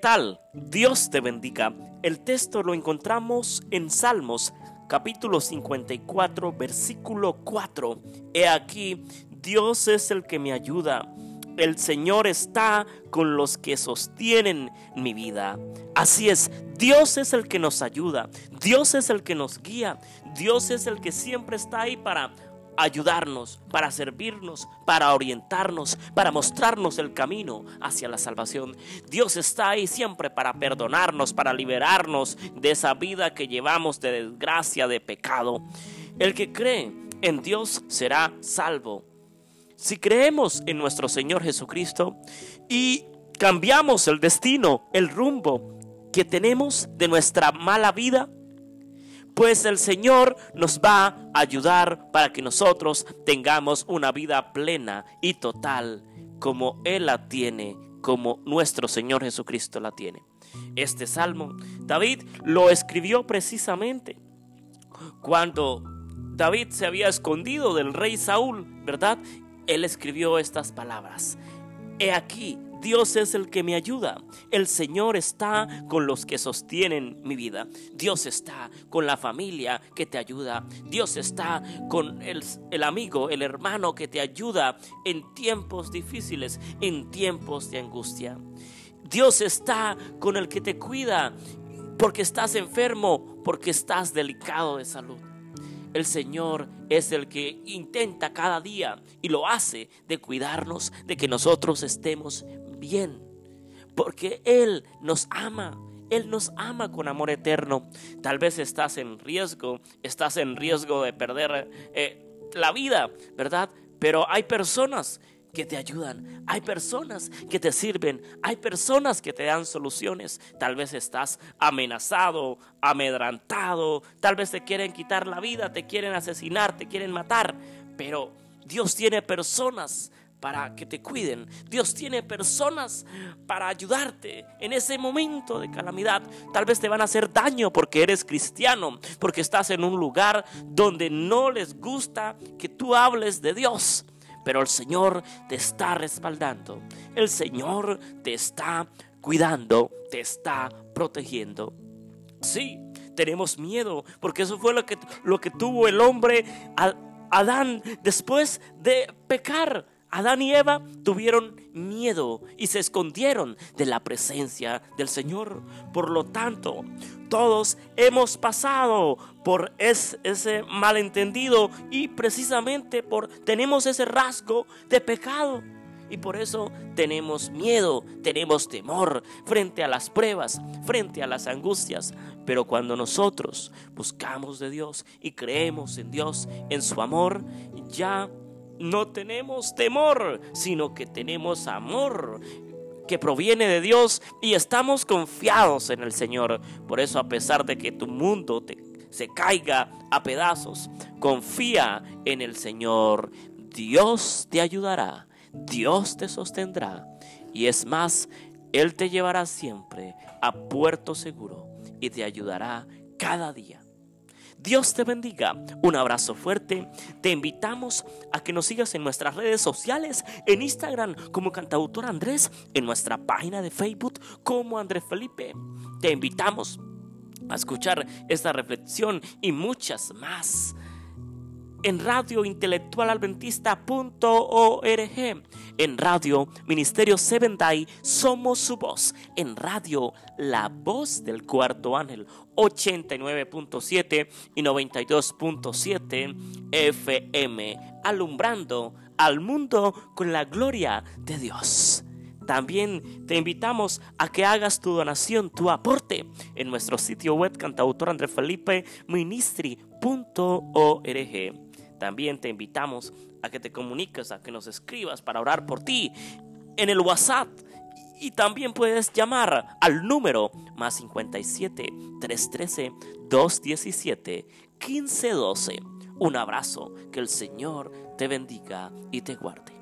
tal? Dios te bendiga. El texto lo encontramos en Salmos capítulo 54 versículo 4. He aquí, Dios es el que me ayuda. El Señor está con los que sostienen mi vida. Así es, Dios es el que nos ayuda, Dios es el que nos guía, Dios es el que siempre está ahí para ayudarnos, para servirnos, para orientarnos, para mostrarnos el camino hacia la salvación. Dios está ahí siempre para perdonarnos, para liberarnos de esa vida que llevamos de desgracia, de pecado. El que cree en Dios será salvo. Si creemos en nuestro Señor Jesucristo y cambiamos el destino, el rumbo que tenemos de nuestra mala vida, pues el Señor nos va a ayudar para que nosotros tengamos una vida plena y total como Él la tiene, como nuestro Señor Jesucristo la tiene. Este salmo David lo escribió precisamente cuando David se había escondido del rey Saúl, ¿verdad? Él escribió estas palabras. He aquí, Dios es el que me ayuda. El Señor está con los que sostienen mi vida. Dios está con la familia que te ayuda. Dios está con el, amigo, el hermano que te ayuda en tiempos difíciles, en tiempos de angustia. Dios está con el que te cuida porque estás enfermo, porque estás delicado de salud. El Señor es el que intenta cada día y lo hace de cuidarnos, de que nosotros estemos bien, porque Él nos ama. Él nos ama con amor eterno. Tal vez estás en riesgo, estás en riesgo de perder eh, la vida, ¿verdad? Pero hay personas que te ayudan, hay personas que te sirven, hay personas que te dan soluciones. Tal vez estás amenazado, amedrantado, tal vez te quieren quitar la vida, te quieren asesinar, te quieren matar, pero Dios tiene personas para que te cuiden. Dios tiene personas para ayudarte en ese momento de calamidad. Tal vez te van a hacer daño porque eres cristiano, porque estás en un lugar donde no les gusta que tú hables de Dios. Pero el Señor te está respaldando. El Señor te está cuidando, te está protegiendo. Sí, tenemos miedo, porque eso fue lo que, lo que tuvo el hombre Adán después de pecar Adán y Eva tuvieron miedo y se escondieron de la presencia del Señor. Por lo tanto, todos hemos pasado por ese malentendido y precisamente por tenemos ese rasgo de pecado. Y por eso tenemos miedo, tenemos temor frente a las pruebas, frente a las angustias. Pero cuando nosotros buscamos de Dios y creemos en Dios, en su amor, ya no tenemos temor, sino que tenemos amor que proviene de Dios y estamos confiados en el Señor. Por eso a pesar de que tu mundo se caiga a pedazos, confía en el Señor. Dios te ayudará, Dios te sostendrá y es más, Él te llevará siempre a puerto seguro y te ayudará cada día. Dios te bendiga. Un abrazo fuerte. Te invitamos a que nos sigas en nuestras redes sociales, en Instagram como cantautor Andrés, en nuestra página de Facebook como Andrés Felipe. Te invitamos a escuchar esta reflexión y muchas más en Radio Intelectualadventista.org, en Radio Ministerio Seven Somos su voz, en Radio La Voz del Cuarto Ángel 89.7 y 92.7 FM, alumbrando al mundo con la gloria de Dios. También te invitamos a que hagas tu donación, tu aporte en nuestro sitio web cantautor André Felipe Ministry.org. También te invitamos a que te comuniques, a que nos escribas para orar por ti en el WhatsApp. Y también puedes llamar al número más 57 313 217 1512. Un abrazo, que el Señor te bendiga y te guarde.